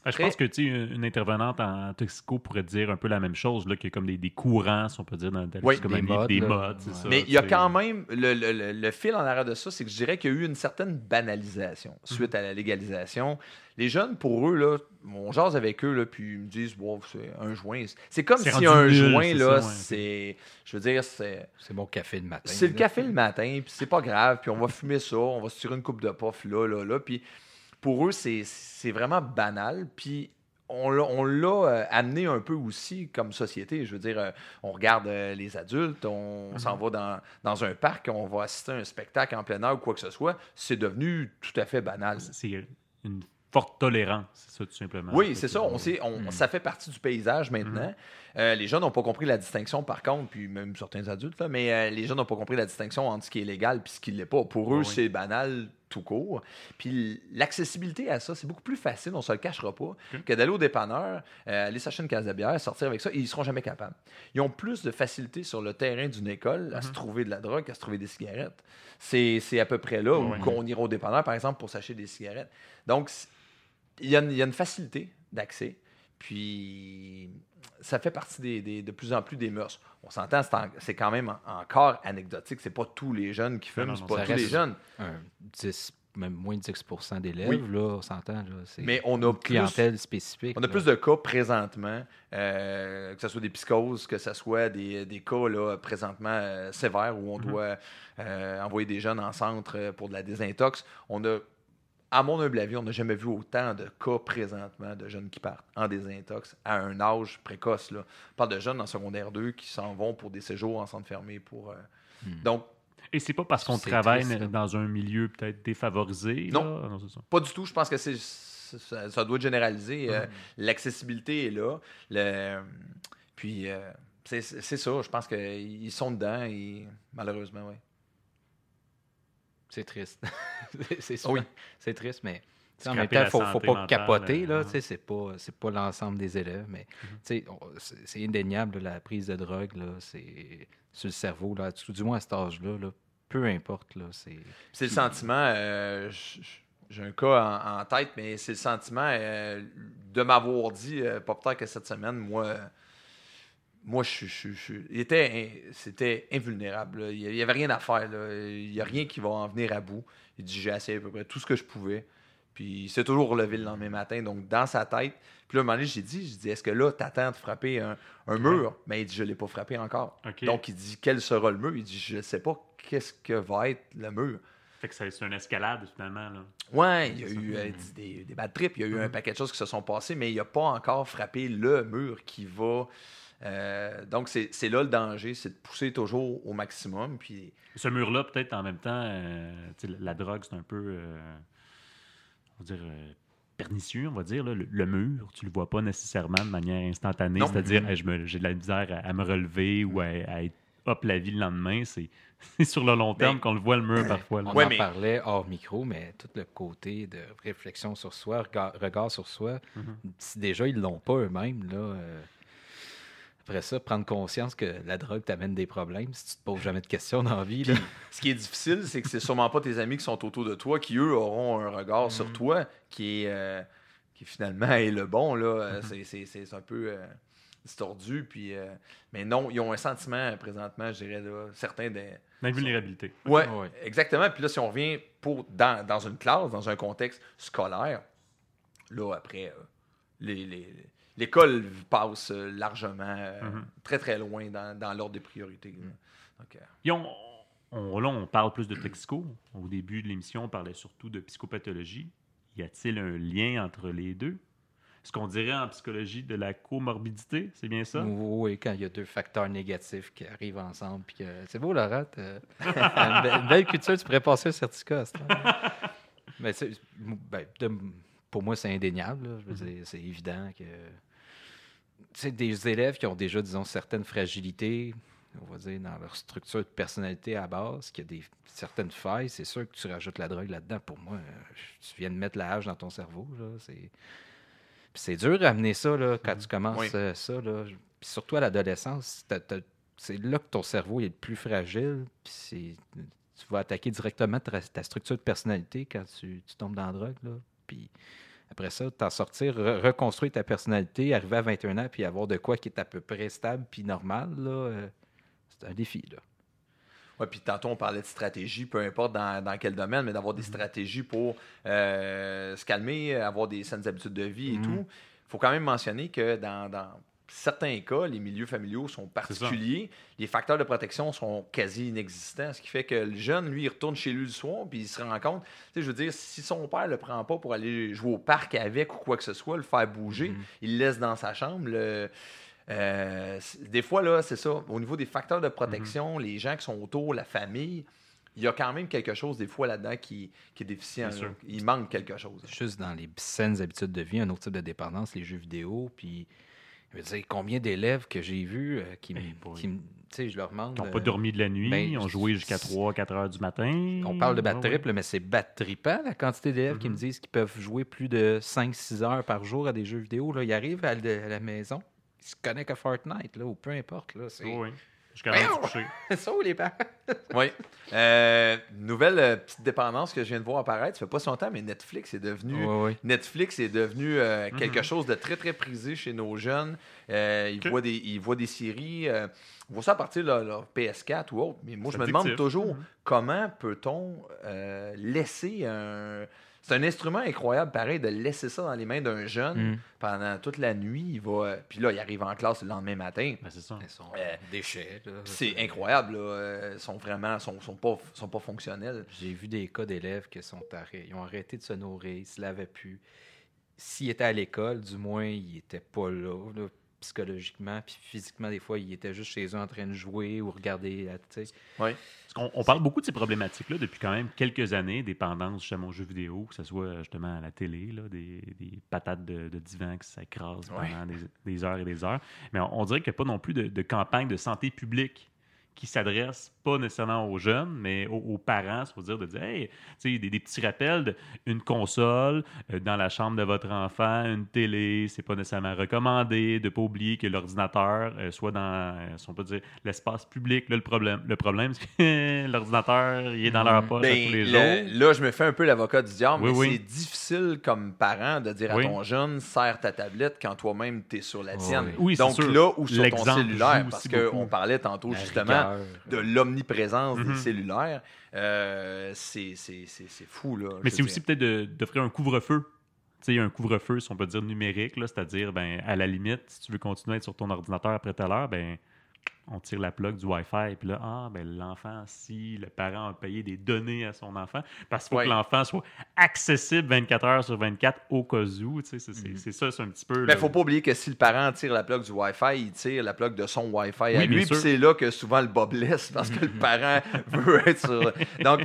Ah, Je pense que tu sais, une intervenante en toxico pourrait dire un peu la même chose, là, qu'il y a comme des, des courants, si on peut dire, dans la Oui, des modes, des modes, Ouais. ça. Mais il y a quand même le, le- le- le fil en arrière de ça, c'est que je dirais qu'il y a eu une certaine banalisation suite à la légalisation. Les jeunes, pour eux, là, on jase avec eux, là, puis ils me disent Wow, c'est un joint. C'est comme si un nul, joint, c'est là, c'est. Je veux dire, c'est. C'est mon café le matin. C'est le café le matin, puis c'est pas grave, puis on va fumer ça, on va se tirer une coupe de puff là, là, là. Puis pour eux, c'est vraiment banal. Puis on l'a euh, amené un peu aussi comme société. Je veux dire, euh, on regarde euh, les adultes, on s'en va dans, dans un parc, on va assister à un spectacle en plein air ou quoi que ce soit. C'est devenu tout à fait banal. C'est une forte tolérance, c'est ça, tout simplement. Oui, c'est ça. On sait, on- Hmm. Ça fait partie du paysage maintenant. Euh, les jeunes n'ont pas compris la distinction, par contre, puis même certains adultes, là, mais euh, les jeunes n'ont pas compris la distinction entre ce qui est légal et ce qui ne l'est pas. Pour eux, Oui. c'est banal tout court. Puis l'accessibilité à ça, c'est beaucoup plus facile, on se le cachera pas, que d'aller au dépanneur, euh, aller s'acheter une case de bière, sortir avec ça, et ils seront jamais capables. Ils ont plus de facilité sur le terrain d'une école à se trouver de la drogue qu'à se trouver des cigarettes. C'est à peu près là où qu'on ira au dépanneur, par exemple, pour s'acheter des cigarettes. Donc, il y, y a une facilité d'accès. Puis ça fait partie des, des- de plus en plus des mœurs. On s'entend, c'est quand même en- encore anecdotique. C'est pas tous les jeunes qui fument, c'est pas tous les jeunes. Un 10, même moins de 10% d'élèves, Oui. là, on s'entend. Mais on a une plus, clientèle spécifique. on a là. plus de cas présentement, euh, que ce soit des psychoses, que ce soit des, des cas là, présentement euh, sévères où on Mhm. doit euh, envoyer des jeunes en centre pour de la désintox. On a, à mon humble avis, on n'a jamais vu autant de cas présentement de jeunes qui partent en désintox à un âge précoce. Là. On parle de jeunes en secondaire 2 qui s'en vont pour des séjours en centre fermé. Pour, euh, Hmm. Donc, Et c'est pas parce qu'on travaille triste, dans un milieu peut-être défavorisé. Non. là? non c'est ça. Pas du tout. Je pense que c'est ça, ça doit être généralisé. Euh, L'accessibilité est là. Le- puis, euh, c'est c'est ça. Je pense qu'ils sont dedans et malheureusement, oui. C'est triste. c'est Oui. souvent- C'est triste, mais en même temps, il la faut, pas mentale, capoter. euh, Là, tu sais, c'est pas, c'est pas l'ensemble des élèves, mais tu sais, on- c'est indéniable, là, la prise de drogue, là, c'est sur le cerveau, là, tout du moins à cet âge-là, là, peu importe. Là, c'est... C'est le sentiment. euh, J'ai un cas en, en tête, mais c'est le sentiment euh, de m'avoir dit, euh, pas plus tard que cette semaine, moi. Moi, je, je, je- je- il était, c'était invulnérable. là. Il n'y avait rien à faire. là. Il n'y a rien qui va en venir à bout. Il dit J'ai essayé à peu près tout ce que je pouvais. Puis il s'est toujours relevé le lendemain matin. Donc, dans sa tête. Puis là, à un moment donné, j'ai dit, dit Est-ce que là, t'attends de frapper un, un mur? Mais il dit Je ne l'ai pas frappé encore. Donc, il dit Quel sera le mur? Il dit Je ne sais pas qu'est-ce que va être le mur. Fait que c'est une escalade finalement. Là. Ouais, il y a eu euh, des, des bad trips, il y a eu un paquet de choses qui se sont passées, mais il n'a pas encore frappé le mur qui va. Euh, donc, c'est là le danger, c'est de pousser toujours au maximum. Puis, Ce mur-là, peut-être en même temps, euh, la drogue, c'est un peu, euh, on va dire, euh, pernicieux, on va dire. là. Le, le mur, tu le vois pas nécessairement de manière instantanée. C'est-à-dire, Mhm. hey, me- j'ai de la misère à, à me relever ou à, à être hop la vie le lendemain. C'est sur le long terme Ben, qu'on le voit le mur parfois. là. On Ouais, en mais- parlait hors micro, mais tout le côté de réflexion sur soi, regard, regard sur soi, Mhm. si déjà ils l'ont pas eux-mêmes, là, euh, après ça, prendre conscience que la drogue t'amène des problèmes si tu te poses jamais de questions dans la vie. là. ce qui est difficile, c'est que c'est sûrement pas tes amis qui sont autour de toi qui, eux, auront un regard sur Mhm. toi qui est, euh, qui finalement est le bon. Là. Euh, c'est- c'est- C'est un peu euh, distordu. Puis, euh, mais non, ils ont un sentiment présentement, je dirais, là, certains des. L'invulnérabilité. Ouais, Ouais. exactement. Puis là, si on revient pour, dans, dans une classe, dans un contexte scolaire, là, après, euh, les- les- l'école passe euh, largement, euh, Mhm. très, très loin dans, dans l'ordre des priorités. là. Donc, euh, on, on- là, on parle plus de toxico. Au début de l'émission, on parlait surtout de psychopathologie. Y a-t-il un lien entre les deux? Ce qu'on dirait en psychologie de la comorbidité, c'est bien ça? Oui, quand il y a deux facteurs négatifs qui arrivent ensemble. puis que... C'est beau, Laurent. t'as- une, be- une belle culture, tu pourrais passer un certificat. Mais ben, de- pour moi, c'est indéniable. là. Je veux dire, c'est évident que c'est des élèves qui ont déjà, disons, certaines fragilités, on va dire, dans leur structure de personnalité à base, qui a des certaines failles. C'est sûr que tu rajoutes la drogue là-dedans. Pour moi, euh, tu viens de mettre la hache dans ton cerveau. là. C'est dur à amener ça là, quand tu commences Oui. euh, ça. Là. Puis surtout à l'adolescence, c'est là que ton cerveau est le plus fragile. Puis tu vas attaquer directement ta, ta structure de personnalité quand tu, tu tombes dans la drogue. Là. Puis après ça, t'en sortir, re- reconstruire ta personnalité, arriver à 21 ans, puis avoir de quoi qui est à peu près stable puis normal, là, euh, c'est un défi. Là. Ouais, puis tantôt, on parlait de stratégie, peu importe dans, dans quel domaine, mais d'avoir des stratégies pour euh, se calmer, avoir des saines habitudes de vie et Mhm. tout. Il faut quand même mentionner que dans, dans certains cas, les milieux familiaux sont particuliers. Les facteurs de protection sont quasi inexistants, ce qui fait que le jeune, lui, il retourne chez lui le soir, puis il se rend compte, tu sais, je veux dire, si son père le prend pas pour aller jouer au parc avec ou quoi que ce soit, le faire bouger, Mhm. il le laisse dans sa chambre, le- euh, des fois, là, c'est ça. Au niveau des facteurs de protection, Mhm. les gens qui sont autour, la famille, il y a quand même quelque chose, des fois, là-dedans qui, qui est déficient. Là. Il manque quelque chose. Juste dans les saines habitudes de vie, un autre type de dépendance, les jeux vidéo. Puis, je veux dire, combien d'élèves que j'ai vus euh, qui, me- Hey qui tu sais, je leur demande. Ils n'ont euh, pas dormi de la nuit, ben, ils ont joué jusqu'à 3-4 heures du matin. On parle de bad Ouais, trip, là, mais c'est bad trippant, la quantité d'élèves qui me Mhm. disent qu'ils peuvent jouer plus de 5-6 heures par jour à des jeux vidéo. Là. Ils arrivent à, la maison, ils se connectent à Fortnite, là, ou peu importe. Là, c'est, ouais. Jusqu'à l'heure du coucher. ça, les parents. Oui. Euh, nouvelle euh, petite dépendance que je viens de voir apparaître. Ça fait pas si longtemps, mais Netflix est devenu. Netflix est devenu euh, quelque Mhm. chose de très, très prisé chez nos jeunes. Euh, ils, voient des, ils voient des séries. euh, ils voient ça à partir de leur, leur PS4 ou autre. Mais moi, je me demande toujours Mhm. comment peut-on euh, laisser un. C'est un instrument incroyable, pareil, de laisser ça dans les mains d'un jeune Mm. pendant toute la nuit. Il va, euh, puis là, il arrive en classe le lendemain matin. Ben, c'est ça. Ils sont Euh, déchets. C'est incroyable. Là. Euh, Ils sont vraiment sont, sont pas, sont pas fonctionnels. J'ai vu des cas d'élèves qui sont arrêtés. Ils ont arrêté de se nourrir, ils se lavaient plus. S'ils étaient à l'école, du moins, ils étaient pas là, là, psychologiquement, puis physiquement, des fois, ils étaient juste chez eux en train de jouer ou regarder la tu sais. Oui. On parle beaucoup de ces problématiques-là depuis quand même quelques années, dépendance justement aux jeux vidéo, que ce soit justement à la télé, là, des, des patates de, de divan qui s'écrasent Ouais. pendant des, des heures et des heures. Mais on, on dirait qu'il n'y a pas non plus de, de campagne de santé publique qui s'adresse pas nécessairement aux jeunes, mais aux, aux parents, c'est-à-dire de dire, hey, tu sais, des, des petits rappels, une console euh, dans la chambre de votre enfant, une télé, c'est pas nécessairement recommandé, de pas oublier que l'ordinateur euh, soit dans, euh, si on peut dire, l'espace public. Là, le problème, le problème, c'est que l'ordinateur, il est dans leur Mhm. poche Ben, tous les le- jours. là, je me fais un peu l'avocat du diable, Oui, mais oui. c'est difficile comme parent de dire Oui. à ton jeune, serre ta tablette quand toi-même tu es sur la tienne. Oui. Oui, c'est Donc sûr. là, ou sur ton cellulaire, parce qu'on parlait tantôt La justement de l'omniprésence des Mhm. cellulaires, euh, c'est fou. Là, Mais c'est aussi peut-être de- d'offrir un couvre-feu. Tu sais, un couvre-feu, si on peut dire numérique, là, c'est-à-dire, ben, à la limite, si tu veux continuer à être sur ton ordinateur après telle heure, ben, on tire la plug du Wi-Fi, puis là, ah, ben, l'enfant, si le parent a payé des données à son enfant, parce qu'il faut Ouais. que l'enfant soit accessible 24 heures sur 24 au cas où, tu sais, c'est Mhm. c'est ça, c'est un petit peu... Mais là, faut pas oublier que si le parent tire la plug du Wi-Fi, il tire la plug de son Wi-Fi à Oui, bien lui. Puis c'est là que souvent le bas blesse parce que le parent veut être sur. Donc,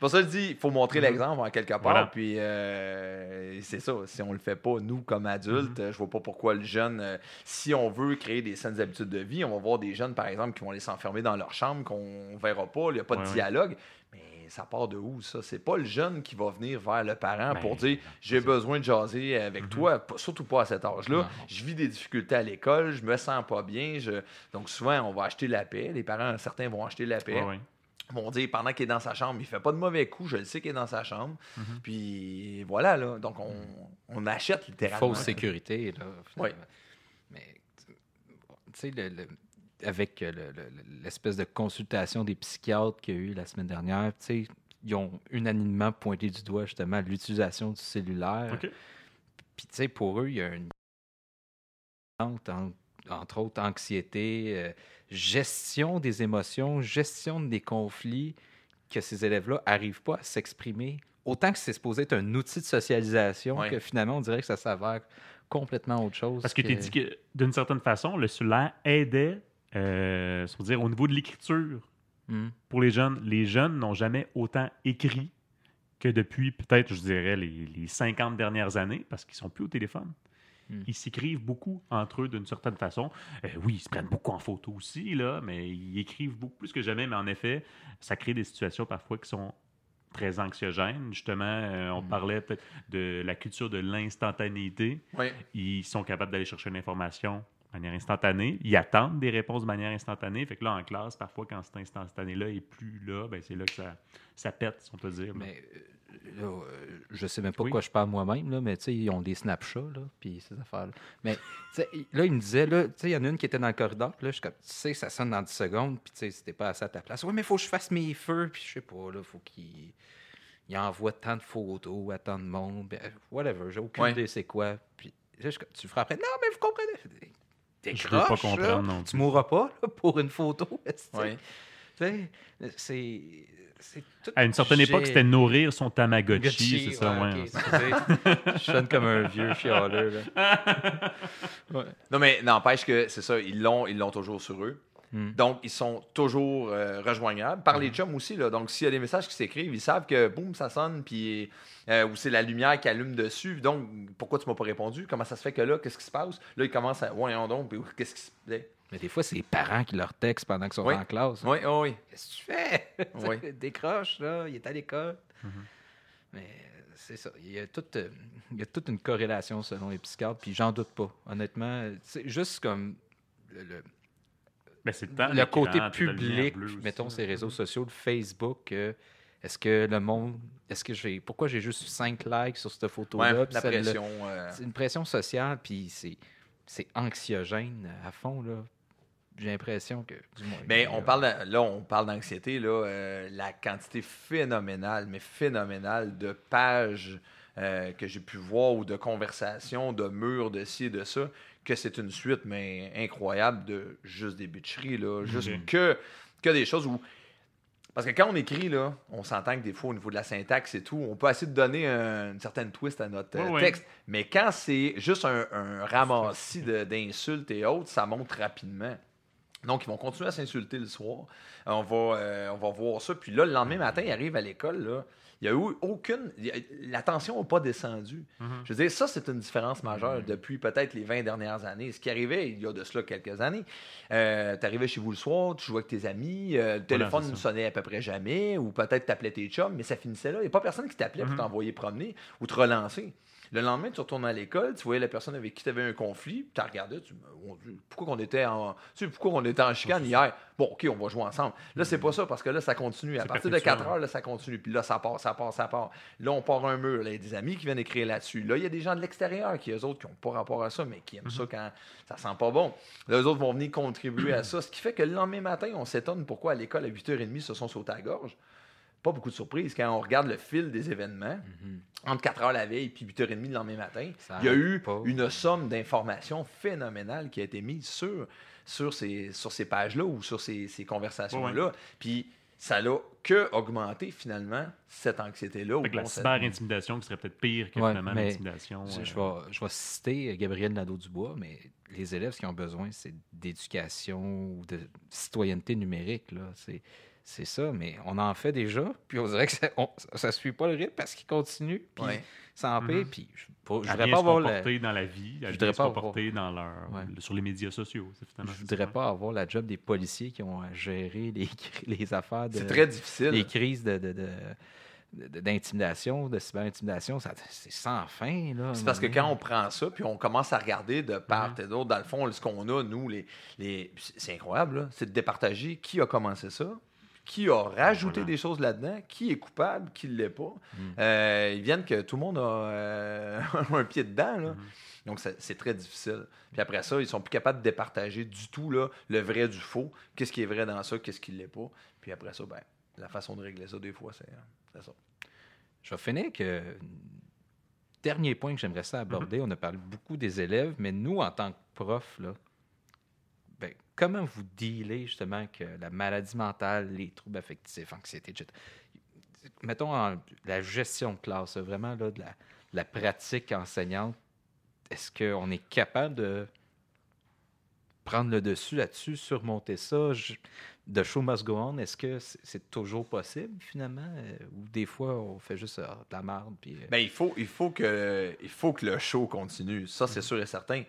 pour ça que je dis, il faut montrer Mhm. l'exemple en quelque part. Voilà. Puis euh, c'est ça. Si on le fait pas, nous, comme adultes, Mhm. euh, je vois pas pourquoi le jeune. euh, si on veut créer des saines habitudes de vie, on va voir des jeunes, par exemple, qui vont aller s'enfermer dans leur chambre, qu'on verra pas. Il n'y a pas de ouais. dialogue. Mais ça part de où, ça? C'est pas le jeune qui va venir vers le parent Ben, pour dire j'ai besoin de jaser avec Mhm. toi, surtout pas à cet âge-là. Je vis des difficultés à l'école, je me sens pas bien. Je... Donc souvent, on va acheter la paix. Les parents, certains vont acheter la paix. ouais, vont dire pendant qu'il est dans sa chambre, il fait pas de mauvais coups, je le sais qu'il est dans sa chambre. Mhm. Puis voilà, là. Donc on, on achète littéralement. Fausse sécurité, là. Oui. Mais, tu sais, le- le- avec euh, le- le- l'espèce de consultation des psychiatres qu'il y a eu la semaine dernière, tu sais, ils ont unanimement pointé du doigt justement l'utilisation du cellulaire. Puis, tu sais, pour eux, il y a une. entre, entre autres, anxiété, euh, gestion des émotions, gestion des conflits, que ces élèves-là n'arrivent pas à s'exprimer. Autant que c'est supposé être un outil de socialisation, Ouais. que finalement, on dirait que ça s'avère complètement autre chose. Parce que tu dit que, d'une certaine façon, le cellulaire aidait, euh, dire, au niveau de l'écriture, Hmm. pour les jeunes, les jeunes n'ont jamais autant écrit que depuis peut-être, je dirais, les, les 50 dernières années, parce qu'ils sont plus au téléphone. Mm. Ils s'écrivent beaucoup entre eux d'une certaine façon. Euh, oui, ils se prennent beaucoup en photo aussi, là, mais ils écrivent beaucoup plus que jamais. Mais en effet, ça crée des situations parfois qui sont très anxiogènes. Justement, euh, on Mm. parlait peut-être de la culture de l'instantanéité Oui. ils sont capables d'aller chercher l'information de manière instantanée. Ils attendent des réponses de manière instantanée. Fait que là, en classe, parfois, quand cet instantané-là est plus là, ben, c'est là que ça, ça pète, si on peut dire. Mais euh, je sais même pas Oui. quoi je parle moi-même, là, mais tu sais, ils ont des snapshots, là, puis ces affaires-là. Mais là, il me disait, là, tu sais, il y en a une qui était dans le corridor, puis là, je suis comme, tu sais, ça sonne dans 10 secondes, puis tu sais, c'était pas assez à ta place. Oui, mais il faut que je fasse mes feux, puis je sais pas, là, faut qu'il il envoie tant de photos à tant de monde, ben, whatever, j'ai aucune Ouais. idée c'est quoi. Puis là, je suis comme, tu le feras après. Non, mais vous comprenez. Pas Décroche, là. comprendre non Tu mourras pas là, pour une photo. Tu sais, c'est. Tout À une certaine époque, c'était nourrir son Tamagotchi, Gotchi, c'est ça, ouais. Je sonne comme un vieux chialeux. Là. Ouais. Non, mais n'empêche que c'est ça, ils l'ont, ils l'ont toujours sur eux. Hmm. Donc, ils sont toujours euh, rejoignables. Par les chums aussi. Là. Donc, s'il y a des messages qui s'écrivent, ils savent que boum, ça sonne, puis euh, ou c'est la lumière qui allume dessus. Donc, pourquoi tu m'as pas répondu? Comment ça se fait que là, qu'est-ce qui se passe? Là, ils commencent à. Voyons donc, puis qu'est-ce qui se passe? Mais des fois, c'est les parents qui leur textent pendant qu'ils sont Oui. en classe. Oui, oui, oui. Qu'est-ce que tu fais? Oui. Décroche, là, il est à l'école. Mhm. Mais c'est ça. Il y, a toute, euh, il y a toute une corrélation selon les psychiatres, puis j'en doute pas. Honnêtement, c'est juste comme le- le- Ben, le côté public, mettons, ces réseaux sociaux, le Facebook, euh, est-ce que le monde. Est-ce que j'ai. Pourquoi j'ai juste 5 likes sur cette Ouais, photo-là? la pression. euh, C'est une pression sociale, puis c'est, c'est anxiogène à fond, là. J'ai l'impression que. Du moins, Mais euh, on parle de- là, on parle d'anxiété, là, euh, la quantité phénoménale, mais phénoménale de pages euh, que j'ai pu voir ou de conversations, de murs, de ci et de ça, que c'est une suite, mais incroyable de juste des bitcheries, là, juste Ok. que, que des choses où. Parce que quand on écrit, là, on s'entend que des fois, au niveau de la syntaxe et tout, on peut essayer de donner un- une certaine twist à notre euh, texte. Mais quand c'est juste un, un ramassis de- d'insultes et autres, ça monte rapidement. Donc, ils vont continuer à s'insulter le soir. Euh, On va, euh, on va voir ça. Puis là, le lendemain matin, ils arrivent à l'école. Là. Il n'y a eu aucune. La tension n'a pas descendu. Mhm. Je veux dire, ça, c'est une différence majeure depuis peut-être les 20 dernières années. Ce qui arrivait il y a de cela quelques années, euh, tu arrivais chez vous le soir, tu jouais avec tes amis, euh, le téléphone ne sonnait à peu près jamais, ou peut-être t'appelais tes chums, mais ça finissait là. Il n'y a pas personne qui t'appelait pour Mhm. t'envoyer promener ou te relancer. Le lendemain, tu retournes à l'école, tu voyais la personne avec qui tu avais un conflit, tu regardais, tu dis, pourquoi on était en tu sais, pourquoi on était en chicane hier? Bon, OK, on va jouer ensemble. Là, c'est pas ça parce que là ça continue à partir de perpétuel. 4 heures, là ça continue, puis là ça part, ça part, ça part. Là, on part un mur, là, il y a des amis qui viennent écrire là-dessus. Là, il y a des gens de l'extérieur qui eux autres qui n'ont pas rapport à ça mais qui aiment ça quand ça sent pas bon. Là, eux autres vont venir contribuer à ça, ce qui fait que le lendemain matin, on s'étonne pourquoi à l'école à 8h30 se sont sautés à la gorge. Pas beaucoup de surprises quand on regarde le fil des événements mhm. entre 4 heures la veille et 8h30 le lendemain matin, Ça il y a eu pas. une somme d'informations phénoménales qui a été mise sur, sur ces, sur ces pages-là ou sur ces, ces conversations-là. Puis ça n'a que augmenté finalement cette anxiété-là. Fait que où la cyber-intimidation qui serait peut-être pire que Ouais, finalement mais l'intimidation. Je, euh, je vais, je vais citer Gabriel Nadeau-Dubois, mais les élèves, ce qu'ils ont besoin, c'est d'éducation ou de citoyenneté numérique. Là. C'est, c'est ça, mais on en fait déjà, puis on dirait que ça ne suit pas le rythme parce qu'ils continuent, puis Ouais. ça empire, Mhm. puis je ne voudrais pas avoir la, dans la vie, Je voudrais pas comporter dans leur, Ouais. sur les médias sociaux. je voudrais ça. pas avoir la job des policiers qui ont à gérer les, les affaires de C'est très difficile. les crises de, de- de- d'intimidation, de cyber-intimidation, ça, c'est sans fin. Là, C'est parce que quand on prend ça, puis on commence à regarder de part et d'autre, dans le fond, ce qu'on a, nous, les, les... c'est incroyable, là, c'est de départager qui a commencé ça, qui a rajouté Voilà. des choses là-dedans, qui est coupable, qui ne l'est pas. Mm. Euh, ils viennent que tout le monde a euh, un pied dedans. Là. Mhm. Donc, c'est très difficile. Puis après ça, ils sont plus capables de départager du tout là, le vrai du faux. Qu'est-ce qui est vrai dans ça, qu'est-ce qui ne l'est pas. Puis après ça, ben, la façon de régler ça, des fois, c'est c'est ça. Je vais finir que. Dernier point que j'aimerais ça aborder, on a parlé beaucoup des élèves, mais nous, en tant que profs, là, comment vous dealez justement que la maladie mentale, les troubles affectifs, anxiété, etc. Mettons en- la gestion de classe, vraiment là, de, la, de la pratique enseignante. Est-ce qu'on est capable de prendre le dessus là-dessus, surmonter ça? Je- de show must go on, est-ce que c'est toujours possible finalement? euh, ou des fois on fait juste ah, de la merde? Puis, euh, Ben, il, faut, il, faut que, il faut que le show continue. Ça, c'est sûr et certain.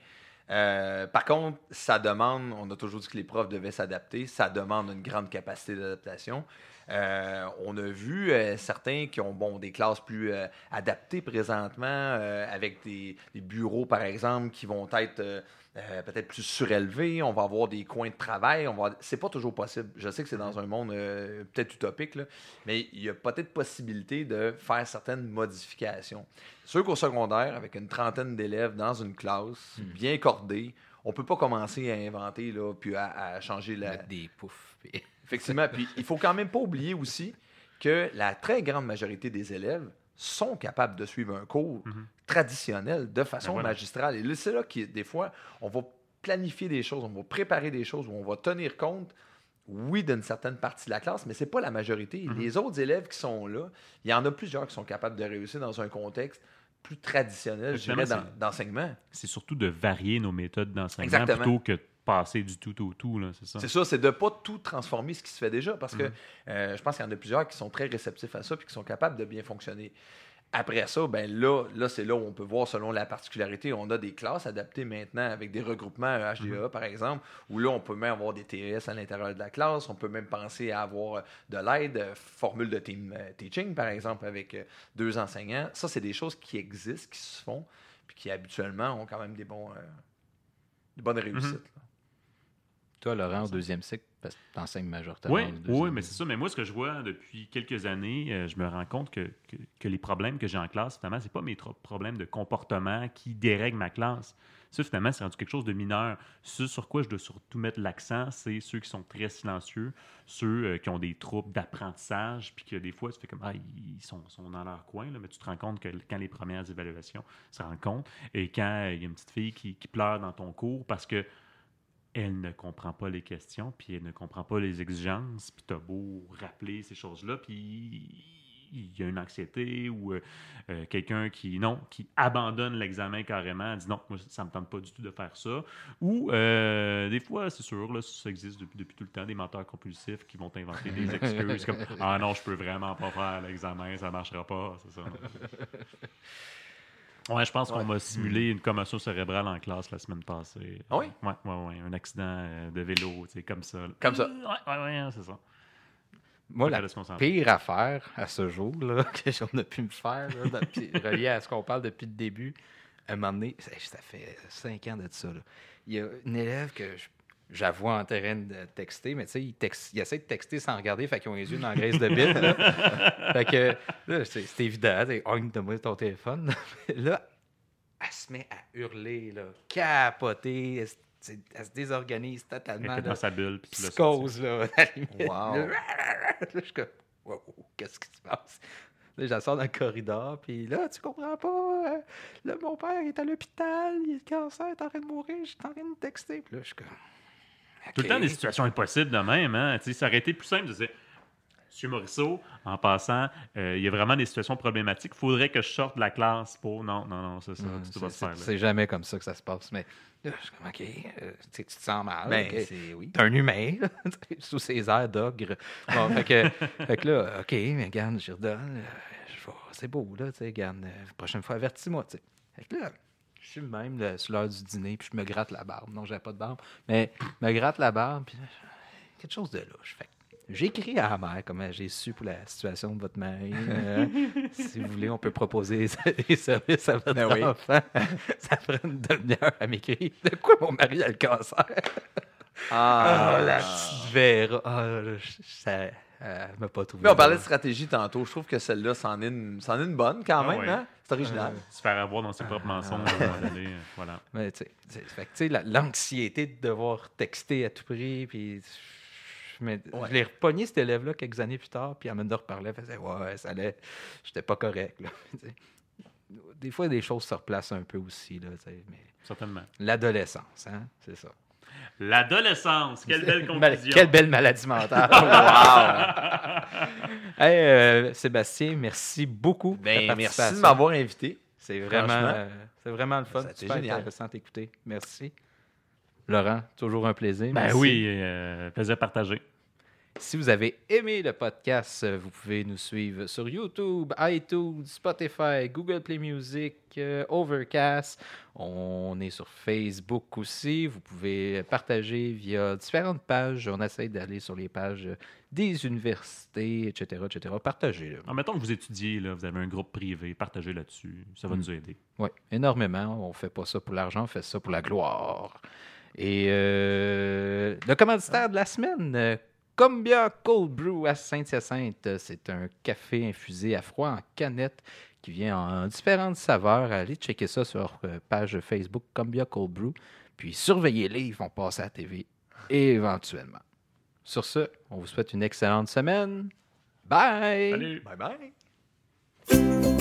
Euh, par contre, ça demande, on a toujours dit que les profs devaient s'adapter, ça demande une grande capacité d'adaptation. Euh, on a vu euh, certains qui ont bon, des classes plus adaptées présentement, avec des bureaux, par exemple, qui vont être euh, peut-être plus surélevés. On va avoir des coins de travail. On va... C'est pas toujours possible. Je sais que c'est dans un monde euh, peut-être utopique, là, mais il y a peut-être possibilité de faire certaines modifications. Sûr qu'au secondaire, avec une trentaine d'élèves dans une classe, Hmm. bien cordée, on peut pas commencer à inventer, là, puis à, à changer la, mettre des poufs. puis- Effectivement. Puis il faut quand même pas oublier aussi que la très grande majorité des élèves sont capables de suivre un cours Mhm. traditionnel de façon Ben voilà. magistrale. Et c'est là que des fois, on va planifier des choses, on va préparer des choses, où on va tenir compte, oui, d'une certaine partie de la classe, mais c'est pas la majorité. Mhm. Les autres élèves qui sont là, il y en a plusieurs qui sont capables de réussir dans un contexte plus traditionnel, je dirais, d'enseignement. C'est surtout de varier nos méthodes d'enseignement plutôt que passer du tout au tout. C'est ça? C'est ça, c'est de ne pas tout transformer ce qui se fait déjà, parce que Mhm. euh, je pense qu'il y en a plusieurs qui sont très réceptifs à ça puis qui sont capables de bien fonctionner. Après ça, ben là, là c'est là où on peut voir selon la particularité. On a des classes adaptées maintenant avec des regroupements HDA, par exemple, où là, on peut même avoir des TS à l'intérieur de la classe. On peut même penser à avoir de l'aide, euh, formule de team euh, teaching, par exemple, avec euh, deux enseignants. Ça, c'est des choses qui existent, qui se font, puis qui habituellement ont quand même des, bons, euh, des bonnes réussites. là. Toi, Laurent, au deuxième cycle, parce que tu enseignes majoritairement. Oui, oui, mais c'est ça. Mais moi, ce que je vois depuis quelques années, euh, je me rends compte que, que, que les problèmes que j'ai en classe, finalement, c'est pas mes problèmes de comportement qui dérèglent ma classe. Ça, finalement, c'est rendu quelque chose de mineur. Ce sur quoi je dois surtout mettre l'accent, c'est ceux qui sont très silencieux, ceux euh, qui ont des troubles d'apprentissage, puis que des fois, tu fais comme, ah, ils sont, sont dans leur coin, là, mais tu te rends compte que quand les premières évaluations se rendent compte, et quand euh, il y a une petite fille qui, qui pleure dans ton cours parce que elle ne comprend pas les questions, puis elle ne comprend pas les exigences, puis tu as beau rappeler ces choses-là, puis il y a une anxiété ou euh, euh, quelqu'un qui, non, qui abandonne l'examen carrément, dit non, moi, ça ne me tente pas du tout de faire ça. Ou euh, des fois, c'est sûr, là, ça existe depuis, depuis tout le temps, des menteurs compulsifs qui vont inventer des excuses comme Ah non, je peux vraiment pas faire l'examen, ça ne marchera pas, c'est ça. Ouais, je pense qu'on m'a simulé une commotion cérébrale en classe la semaine passée. Ah oui? Ouais, ouais, ouais. Un accident euh, de vélo, tu sais, comme ça. Comme ça. Ouais, ouais, ouais, c'est ça. Moi, la pire affaire à ce jour là, que j'en ai pu me faire, là, relié à ce qu'on parle depuis le début, à un moment donné, ça, ça fait cinq ans de ça. là. Il y a une élève que je- j'avoue en terrain de texter, mais tu sais, il, texte- il essaie de texter sans regarder, fait qu'ils ont les yeux dans la graisse de bite. là. fait que là, c'est évident, t'es donne-moi ton téléphone. là, elle se met à hurler, là, capoter, elle, se- elle désorganise Elle totalement. était là. dans sa bulle. puis Psychose, là, à la limite. Wow. Là, je suis comme, wow, qu'est-ce qui se passe? Là, je la sors dans le corridor, puis là, tu comprends pas? euh, là, mon père est à l'hôpital, il a le cancer, il est en train de mourir, je suis en train de texter. Puis là, je suis comme. Tout le temps des situations impossibles de même. Hein? Tu sais, Ça aurait été plus simple de dire Monsieur Morisseau, en passant, euh, il y a vraiment des situations problématiques. Il faudrait que je sorte de la classe pour. Non, non, non, c'est ça. Tu vas c'est- se faire. c'est- là. C'est jamais comme ça que ça se passe. Mais là, je suis comme, OK, euh, tu te sens mal. Ben, c'est oui. T'es un humain, là, sous ses airs d'ogre. Bon, fait, que, fait que là, OK, mais regarde, je redonne. euh, je vais- C'est beau, là, tu sais, regarde, prochaine fois, avertis-moi, tu sais. Fait que là, je suis le même, là, sur l'heure du dîner, puis je me gratte la barbe. Non, j'avais pas de barbe, mais je me gratte la barbe, puis quelque chose de louche. Fait J'écris à la mère comment j'ai su pour la situation de votre mari. Euh, si vous voulez, on peut proposer des services à votre Ben oui. enfant. Ça prend une demi-heure à m'écrire. De quoi mon mari a le cancer? Ah, la petite Vera. Ah, ça, elle m'a pas trouvé. Mais on parlait de stratégie tantôt. Je trouve que celle-là, c'en est, est une bonne quand Ah même. ouais. Hein? C'est original. Se faire avoir dans ses propres mensonges. à un moment donné, euh, voilà. Mais tu sais, l'anxiété de devoir texter à tout prix, puis mais Ouais. je l'ai repogné cet élève-là quelques années plus tard, puis Amanda reparlait, elle faisait ouais, ça allait, j'étais pas correct. là. Des fois, des choses se replacent un peu aussi, là, mais Certainement. l'adolescence, hein, c'est ça. L'adolescence, quelle belle conclusion. Quelle belle maladie mentale. wow! Hey, euh, Sébastien, merci beaucoup. Ben, merci de m'avoir invité. C'est vraiment, euh, c'est vraiment le fun. Génial. intéressant à t'écouter. Merci. Laurent, toujours un plaisir. Ben Merci. oui, euh, plaisir partagé. Si vous avez aimé le podcast, euh, vous pouvez nous suivre sur YouTube, iTunes, Spotify, Google Play Music, euh, Overcast. On est sur Facebook aussi. Vous pouvez partager via différentes pages. On essaie d'aller sur les pages des universités, etc., etc. Partagez. En mettons que vous étudiez, là, vous avez un groupe privé, partagez là-dessus. Ça va Mm. nous aider. Oui, énormément. On fait pas ça pour l'argent, on fait ça pour la gloire. Et euh, le commanditaire de la semaine, Combia Cold Brew à Saint-Hyacinthe. C'est un café infusé à froid en canette qui vient en différentes saveurs. Allez checker ça sur euh, page Facebook Combia Cold Brew. Puis surveillez-les, ils vont passer à la TV éventuellement. Sur ce, on vous souhaite une excellente semaine. Bye! Salut! Bye bye.